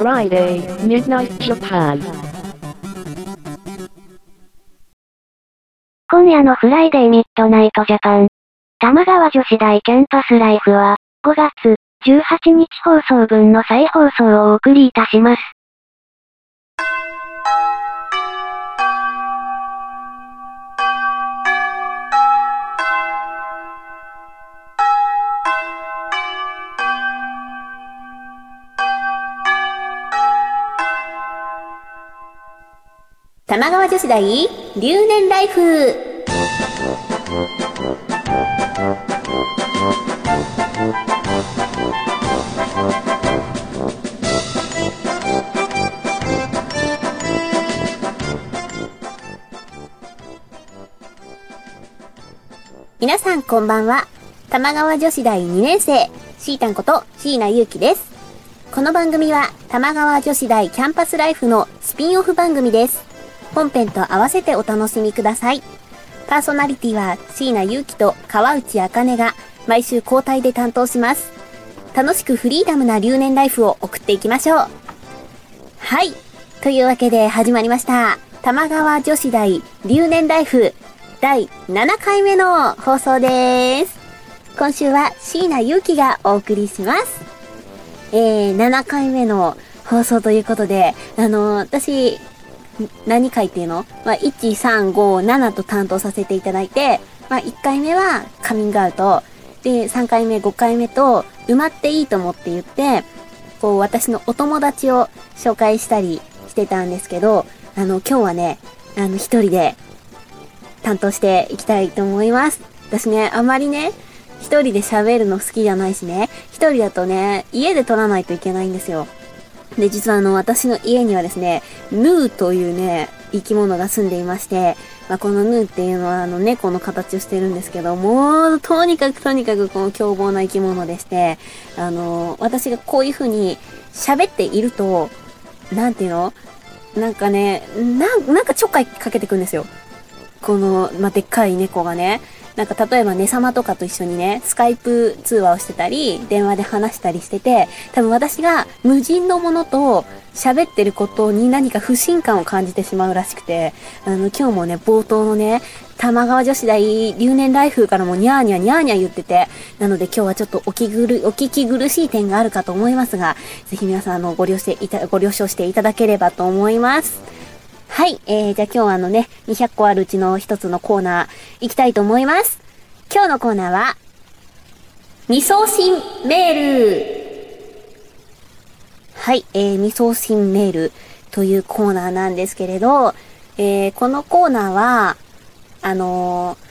Friday, Midnight Japan. 今夜のフライデーミッドナイトジャパン。多摩川女子大キャンパスライフは、5月18日放送分の再放送をお送りいたします。玉川女子大留年ライフ皆さんこんばんは。玉川女子大2年生、シータンこと椎名祐希です。この番組は玉川女子大キャンパスライフのスピンオフ番組です。本編と合わせてお楽しみください。パーソナリティは椎名祐希と川内茜が毎週交代で担当します。楽しくフリーダムな留年ライフを送っていきましょう。はい。というわけで始まりました。玉川女子大留年ライフ第7回目の放送です。今週は椎名祐希がお送りします。えー、7回目の放送ということで、あの私、何回っていうの？まあ、1、3、5、7と担当させていただいて、まあ、1回目はカミングアウト、で、3回目、5回目と、埋まっていいと思って言って、こう、私のお友達を紹介したりしてたんですけど、あの、今日はね、あの、一人で担当していきたいと思います。私ね、あまりね、一人で喋るの好きじゃないしね、一人だとね、家で撮らないといけないんですよ。で、実はあの、私の家にはですね、ヌーというね、生き物が住んでいまして、まあ、このヌーっていうのはあの、猫の形をしてるんですけど、もう、とにかくとにかくこの凶暴な生き物でして、あの、私がこういう風に喋っていると、なんていうの？なんかね、な、なんかちょっかいかけてくんですよ。この、まあ、でっかい猫がね。なんか例えばね様とかと一緒にね、スカイプ通話をしてたり、電話で話したりしてて、多分私が無人のものと喋ってることに何か不信感を感じてしまうらしくて、あの、今日もね、冒頭のね、玉川女子大留年ライフからもニャーニャーニャーニャー言ってて、なので今日はちょっとお気ぐる、お聞き苦しい点があるかと思いますが、ぜひ皆さんあの、ご了承、ご了承していただければと思います。はい。えー、じゃあ今日はあのね、200個あるうちの一つのコーナー行きたいと思います。今日のコーナーは、未送信メール。はい。えー、未送信メールというコーナーなんですけれど、えー、このコーナーは、あのー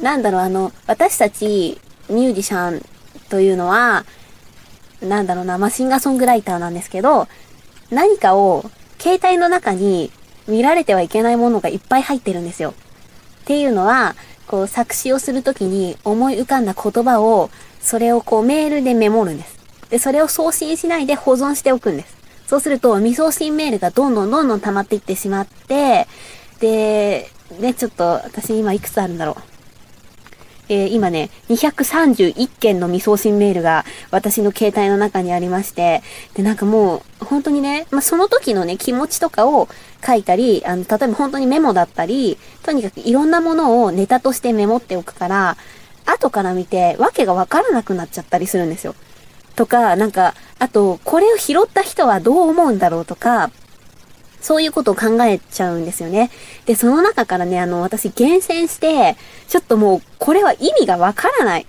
なんだろう、あの、私たちミュージシャンというのは、なんだろうな、マシンガーソングライターなんですけど、何かを携帯の中に見られてはいけないものがいっぱい入ってるんですよ。っていうのは、こう作詞をするときに思い浮かんだ言葉を、それをこうメールでメモるんです。で、それを送信しないで保存しておくんです。そうすると未送信メールがどんどんどんどん溜まっていってしまって、で、ね、ちょっと私今いくつあるんだろう。えー今ね、231件の未送信メールが私の携帯の中にありまして、で、なんかもう、本当にね、まあ、その時のね、気持ちとかを書いたり、あの、例えば本当にメモだったり、とにかくいろんなものをネタとしてメモっておくから、後から見て、わけがわからなくなっちゃったりするんですよ。とか、なんか、あと、これを拾った人はどう思うんだろうとか、そういうことを考えちゃうんですよね。で、その中からね、あの、私厳選して、ちょっともう、これは意味がわからない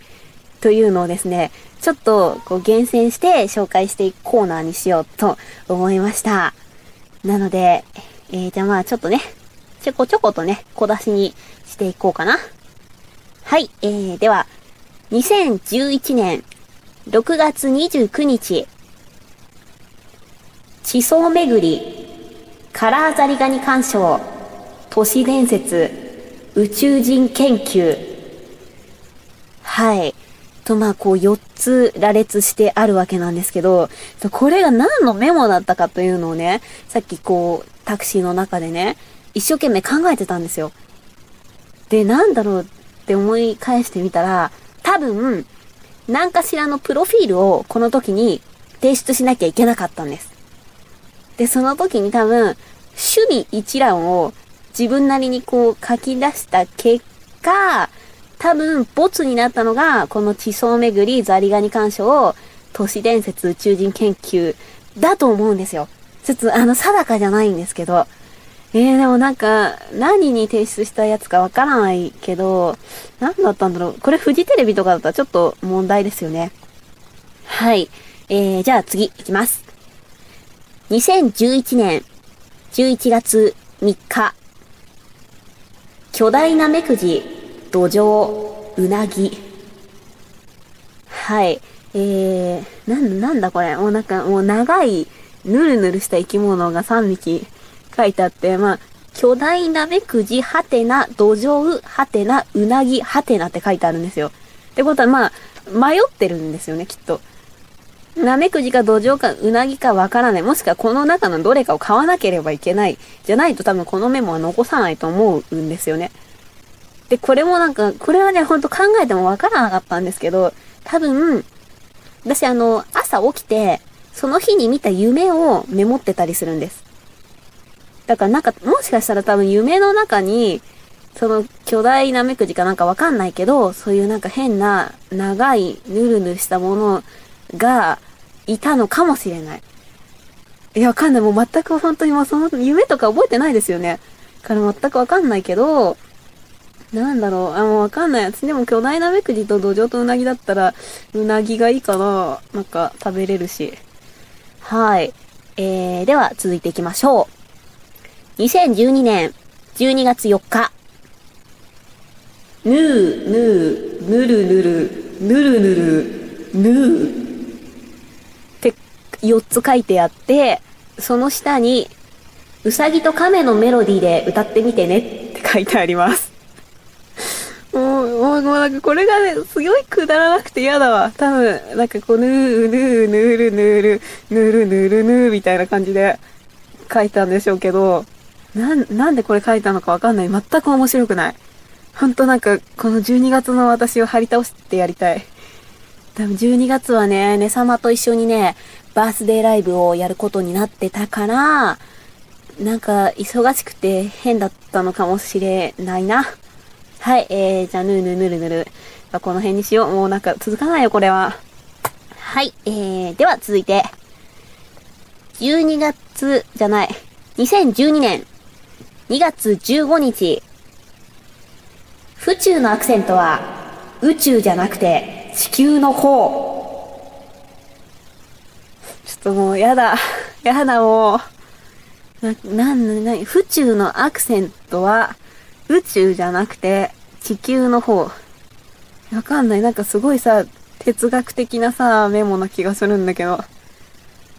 というのをですね、ちょっと、こう、厳選して紹介していくコーナーにしようと思いました。なので、えー、じゃあまあちょっとね、ちょこちょことね、小出しにしていこうかな。はい、えー、では、2011年6月29日、地層巡り、カラーザリガニ鑑賞、都市伝説、宇宙人研究。はい。と、まあ、こう、4つ羅列してあるわけなんですけど、これが何のメモだったかというのをね、さっきこう、タクシーの中でね、一生懸命考えてたんですよ。で、なんだろうって思い返してみたら、多分、何かしらのプロフィールをこの時に提出しなきゃいけなかったんです。で、その時に多分、趣味一覧を自分なりにこう書き出した結果、多分、ボツになったのが、この地層巡り、ザリガニ干渉を、都市伝説宇宙人研究だと思うんですよ。ちょっとあの、定かじゃないんですけど。えー、でもなんか、何に提出したやつかわからないけど、何だったんだろう。これフジテレビとかだったらちょっと問題ですよね。はい。えー、じゃあ次いきます。2011年11月3日。巨大な目くじ、土壌、うなぎ。はい。えー、なん、なんだこれ。もうなんか、もう長い、ぬるぬるした生き物が3匹書いてあって、まあ、巨大なめくじ、はてな、土壌、はてな、うなぎ、はてなって書いてあるんですよ。ってことは、まあ、迷ってるんですよね、きっと。なめくじか土壌かうなぎかわからない。もしくはこの中のどれかを買わなければいけない。じゃないと多分このメモは残さないと思うんですよね。で、これもなんか、これはね、ほんと考えてもわからなかったんですけど、多分、私あの、朝起きて、その日に見た夢をメモってたりするんです。だからなんか、もしかしたら多分夢の中に、その巨大なめくじかなんかわかんないけど、そういうなんか変な長いぬるぬるしたものがいたのかもしれない。いや、わかんない。もう全く本当にもうその夢とか覚えてないですよね。から全くわかんないけど、なんだろう。あ、もうわかんない。私でも巨大なめくじと土壌とうなぎだったら、うなぎがいいかな。なんか食べれるし。はい。えー、では続いていきましょう。2012年12月4日。ぬー、ぬー、ぬるぬる、ぬるぬる、ぬー。4つ書いてあって、その下に、うさぎと亀のメロディーで歌ってみてねって書いてあります。もう、もう、もうなんかこれがね、すごいくだらなくて嫌だわ。多分、なんかこう、ぬー、ぬー、ぬる、ぬる、ぬる、ぬる、ぬーみたいな感じで書いたんでしょうけど、なん、なんでこれ書いたのかわかんない。全く面白くない。ほんとなんか、この12月の私を張り倒してやりたい。多分12月はね、ね様と一緒にね、バースデーライブをやることになってたから、なんか忙しくて変だったのかもしれないな。はい、えー、じゃあ、ぬるぬるぬるぬる。この辺にしよう。もうなんか続かないよ、これは。はい、えー、では続いて。12月じゃない。2012年2月15日。府中のアクセントは宇宙じゃなくて地球の方。っともうやだ。やだもう。な、なん、な、府中のアクセントは宇宙じゃなくて、地球の方。わかんない。なんかすごいさ、哲学的なさ、メモな気がするんだけど。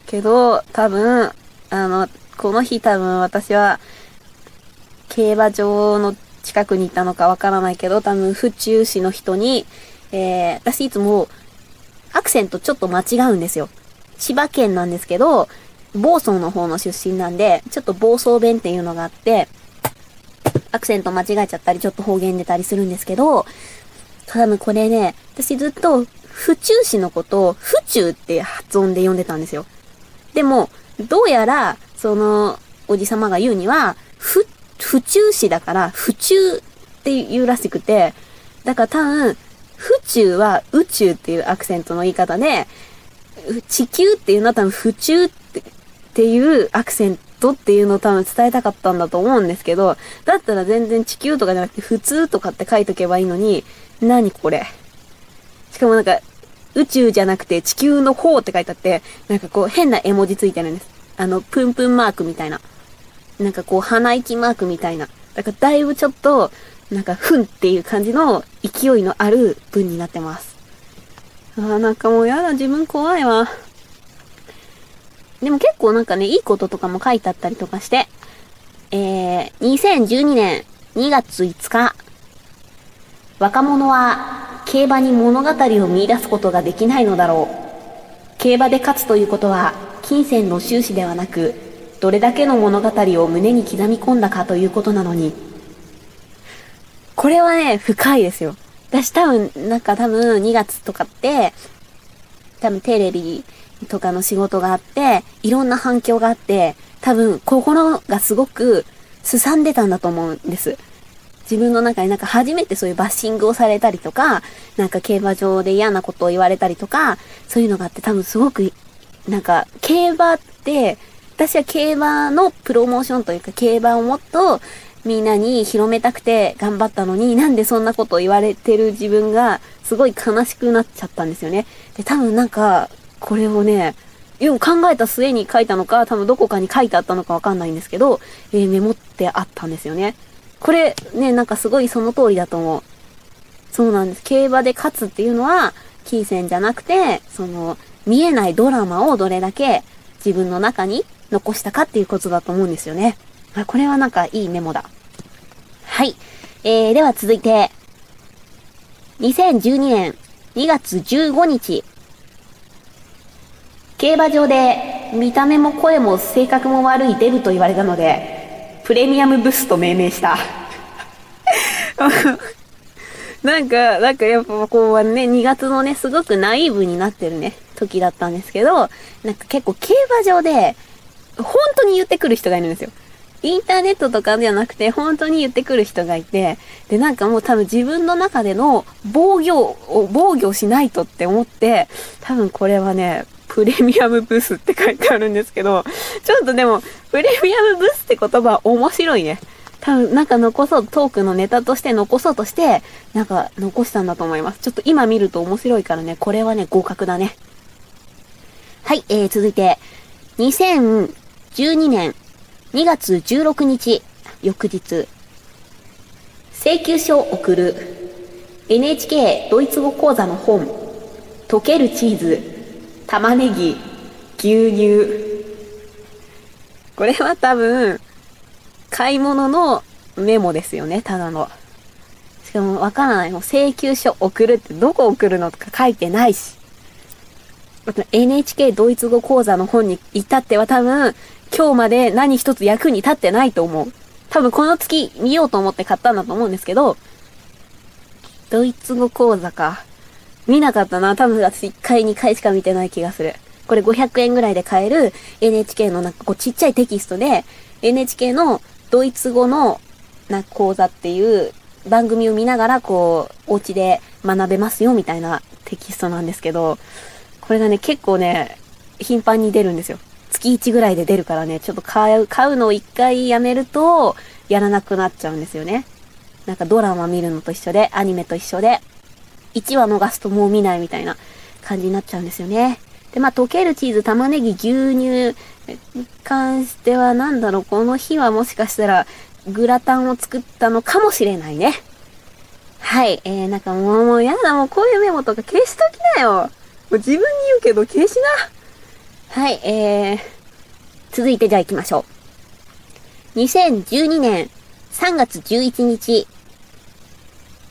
けど、多分、あの、この日多分私は、競馬場の近くにいたのかわからないけど、多分府中市の人に、えー、私いつも、アクセントちょっと間違うんですよ。千葉県なんですけど、房総の方の出身なんで、ちょっと房総弁っていうのがあって、アクセント間違えちゃったり、ちょっと方言出たりするんですけど、多分これね、私ずっと、府中市のことを、府中って発音で読んでたんですよ。でも、どうやら、その、おじさまが言うには、府、府中市だから、府中って言うらしくて、だから多分、府中は宇宙っていうアクセントの言い方で、地球っていうのは多分府中ってっていうアクセントっていうのを多分伝えたかったんだと思うんですけど、だったら全然地球とかじゃなくて普通とかって書いとけばいいのに、何これ？しかもなんか、宇宙じゃなくて地球の方って書いてあって、なんかこう変な絵文字ついてるんです。あの、プンプンマークみたいな。なんかこう鼻息マークみたいな。だからだいぶちょっと、なんか、ふんっていう感じの勢いのある文になってます。あーなんかもうやだ、自分怖いわ。でも結構なんかね、いいこととかも書いてあったりとかして、えー、2012年2月5日、若者は競馬に物語を見出すことができないのだろう。競馬で勝つということは、金銭の収支ではなく、どれだけの物語を胸に刻み込んだかということなのに。これはね、深いですよ。私多分、なんか多分2月とかって、多分テレビとかの仕事があって、いろんな反響があって、多分心がすごくすさんでたんだと思うんです。自分の中になんか初めてそういうバッシングをされたりとか、なんか競馬場で嫌なことを言われたりとか、そういうのがあって多分すごく、なんか競馬って、私は競馬のプロモーションというか競馬をもっとみんなに広めたくて頑張ったのに、なんでそんなこと言われてる自分がすごい悲しくなっちゃったんですよね。で、多分なんか、これをね、よく考えた末に書いたのか、多分どこかに書いてあったのかわかんないんですけど、えー、メモってあったんですよね。これね、なんかすごいその通りだと思う。そうなんです。競馬で勝つっていうのは、金銭じゃなくて、その、見えないドラマをどれだけ自分の中に残したかっていうことだと思うんですよね。これはなんかいいメモだ。はい。えー、では続いて、2012年2月15日、競馬場で見た目も声も性格も悪いデブと言われたので、プレミアムブスと命名した。なんか、なんかやっぱこうね、2月のね、すごくナイーブになってるね、時だったんですけど、なんか結構競馬場で、本当に言ってくる人がいるんですよ。インターネットとかじゃなくて、本当に言ってくる人がいて、で、なんかもう多分自分の中での防御を、防御しないとって思って、多分これはね、プレミアムブースって書いてあるんですけど、ちょっとでも、プレミアムブースって言葉面白いね。多分なんか残そう、トークのネタとして残そうとして、なんか残したんだと思います。ちょっと今見ると面白いからね、これはね、合格だね。はい、えー、続いて、2012年2月16日、翌日、請求書を送る NHK ドイツ語講座の本、溶けるチーズ、玉ねぎ、牛乳。これは多分、買い物のメモですよね、ただの。しかもわからない。もう請求書送るってどこ送るのとか書いてないし。NHK ドイツ語講座の本に至っては多分、今日まで何一つ役に立ってないと思う。多分この月見ようと思って買ったんだと思うんですけど、ドイツ語講座か。見なかったな。多分私1回2回しか見てない気がする。これ500円ぐらいで買える NHK のなんかこうちっちゃいテキストで、NHK のドイツ語のな講座っていう番組を見ながらこう、お家で学べますよみたいなテキストなんですけど、これがね、結構ね、頻繁に出るんですよ。月1ぐらいで出るからね、ちょっと買う、買うのを1回やめると、やらなくなっちゃうんですよね。なんかドラマ見るのと一緒で、アニメと一緒で、1話逃すともう見ないみたいな感じになっちゃうんですよね。で、まあ、溶けるチーズ、玉ねぎ、牛乳に関しては、なんだろう、この日はもしかしたら、グラタンを作ったのかもしれないね。はい。えー、なんかもう、もうやだ、もうこういうメモとか消しときなよ。もう自分に言うけど消しな。はい、えー、続いてじゃあ行きましょう。2012年3月11日、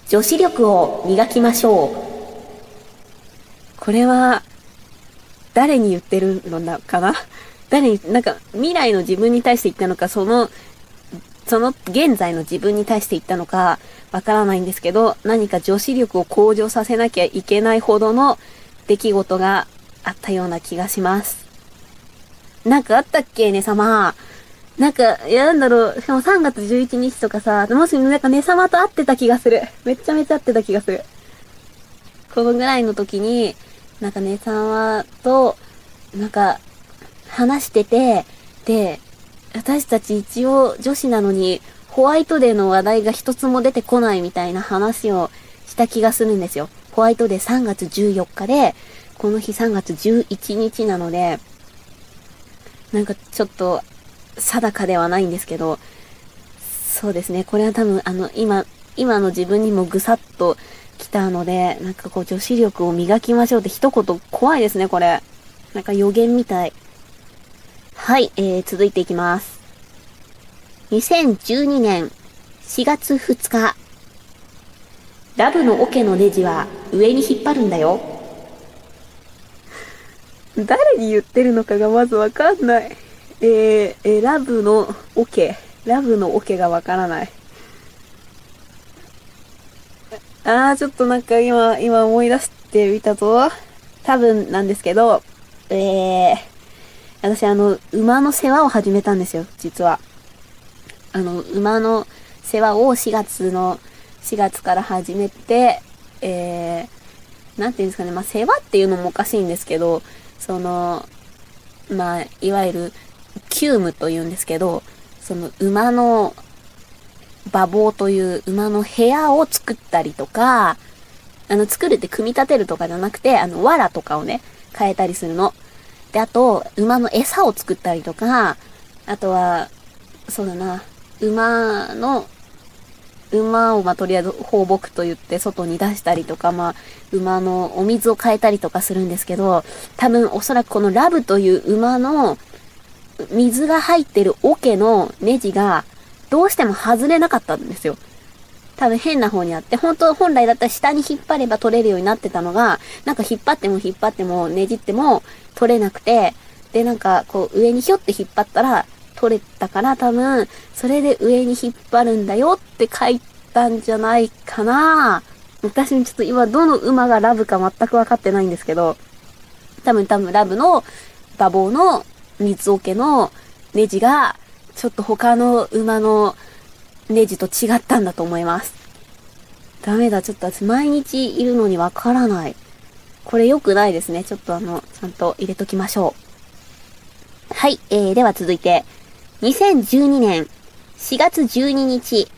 女子力を磨きましょう。これは、誰に言ってるのかな？誰に、なんか、未来の自分に対して言ったのか、その、その現在の自分に対して言ったのか、わからないんですけど、何か女子力を向上させなきゃいけないほどの出来事があったような気がします。なんかあったっけね様。なんか、や、なんだろう、しかも3月11日とかさ、もしなんかね様と会ってた気がする。めちゃめちゃ会ってた気がする。このぐらいの時に、なんかね様と、なんか、話してて、で、私たち一応女子なのに、ホワイトデーの話題が一つも出てこないみたいな話をした気がするんですよ。ホワイトデー3月14日で、この日3月11日なので、なんかちょっと定かではないんですけど、そうですね。これは多分、あの、今、今の自分にもぐさっと来たので、なんかこう女子力を磨きましょうって一言怖いですね、これ。なんか予言みたい。はい、えー、続いていきます。2012年4月2日。ラブのオケのネジは上に引っ張るんだよ。誰に言ってるのかがまずわかんない。えー、えラブのオケ。ラブのオケがわからない。あー、ちょっとなんか今、今思い出してみたぞ。多分なんですけど、えー、私あの、馬の世話を始めたんですよ、実は。あの、馬の世話を4月の、4月から始めて、えー、なんていうんですかね、まあ、世話っていうのもおかしいんですけど、その、まあ、いわゆる、キュームと言うんですけど、その馬の馬房という馬の部屋を作ったりとか、あの、作るって組み立てるとかじゃなくて、あの、藁とかをね、変えたりするの。で、あと、馬の餌を作ったりとか、あとは、そうだな、馬の、馬をまあ、とりあえず放牧と言って外に出したりとか、まあ、馬のお水を変えたりとかするんですけど、多分おそらくこのラブという馬の水が入ってる桶のネジがどうしても外れなかったんですよ。多分変な方にあって、本当本来だったら下に引っ張れば取れるようになってたのが、なんか引っ張っても引っ張ってもねじっても取れなくて、でなんかこう上にひょって引っ張ったら取れたから多分、それで上に引っ張るんだよって書いたんじゃないかな私にちょっと今どの馬がラブか全くわかってないんですけど、多分多分ラブの馬房の水桶のネジが、ちょっと他の馬のネジと違ったんだと思います。ダメだ、ちょっと私毎日いるのにわからない。これ良くないですね。ちょっとあの、ちゃんと入れときましょう。はい、えー、では続いて、2012年4月12日、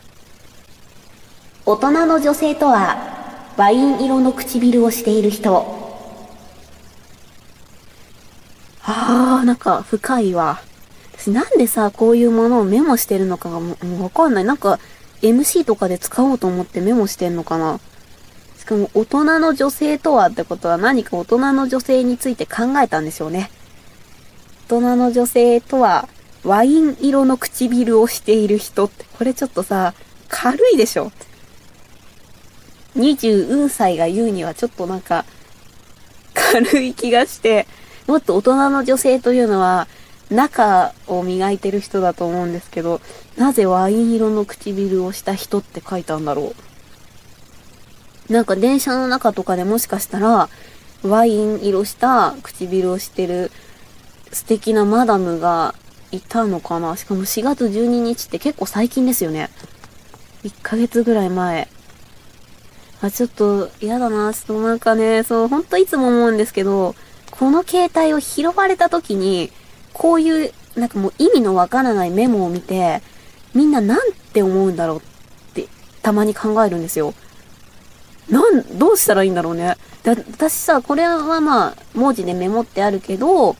大人の女性とは、ワイン色の唇をしている人。あー、なんか深いわ。私なんでさ、こういうものをメモしてるのかがもうわかんない。なんか、MC とかで使おうと思ってメモしてんのかなしかも、大人の女性とはってことは何か大人の女性について考えたんでしょうね。大人の女性とは、ワイン色の唇をしている人って、これちょっとさ、軽いでしょ？20歳が言うにはちょっとなんか、軽い気がして、もっと大人の女性というのは、中を磨いてる人だと思うんですけど、なぜワイン色の唇をした人って書いたんだろう？なんか電車の中とかでもしかしたら、ワイン色した唇をしてる素敵なマダムがいたのかな？しかも4月12日って結構最近ですよね。1ヶ月ぐらい前。あ、ちょっと嫌だな。ちょっとなんかね、そう、ほんといつも思うんですけど、この携帯を拾われた時に、こういう、なんかもう意味のわからないメモを見て、みんななんて思うんだろうってたまに考えるんですよ。なん、どうしたらいいんだろうね。で、私さ、これはまあ、文字でメモってあるけど、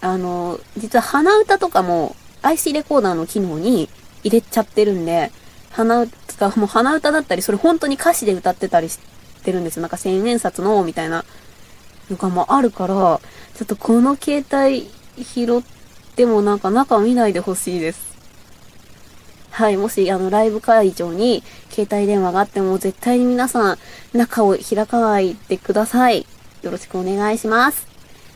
あの、実は鼻歌とかも IC レコーダーの機能に入れちゃってるんで、鼻歌、もう鼻歌だったり、それ本当に歌詞で歌ってたりしてるんですよ。なんか千円札の、みたいなのがもあるから、ちょっとこの携帯拾ってもなんか中見ないでほしいです。はい、もしあのライブ会場に携帯電話があっても絶対に皆さん中を開かないでください。よろしくお願いします。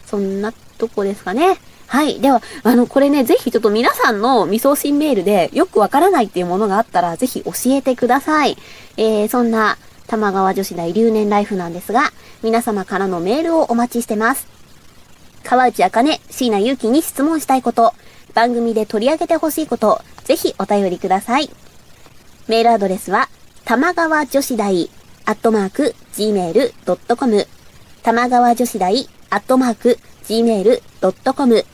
そんなとこですかね。はい。では、あの、これね、ぜひちょっと皆さんの未送信メールでよくわからないっていうものがあったら、ぜひ教えてください。えー、そんな玉川女子大留年ライフなんですが、皆様からのメールをお待ちしてます。川内あかね、椎名祐希に質問したいこと、番組で取り上げてほしいこと、ぜひお便りください。メールアドレスは、玉川女子大、アットマーク、gmail.com、玉川女子大、アットマーク、gmail.com、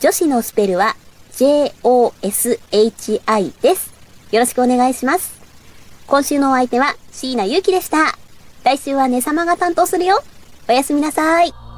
女子のスペルは、j-o-s-h-i です。よろしくお願いします。今週のお相手は、椎名祐希でした。来週はね様が担当するよ。おやすみなさい。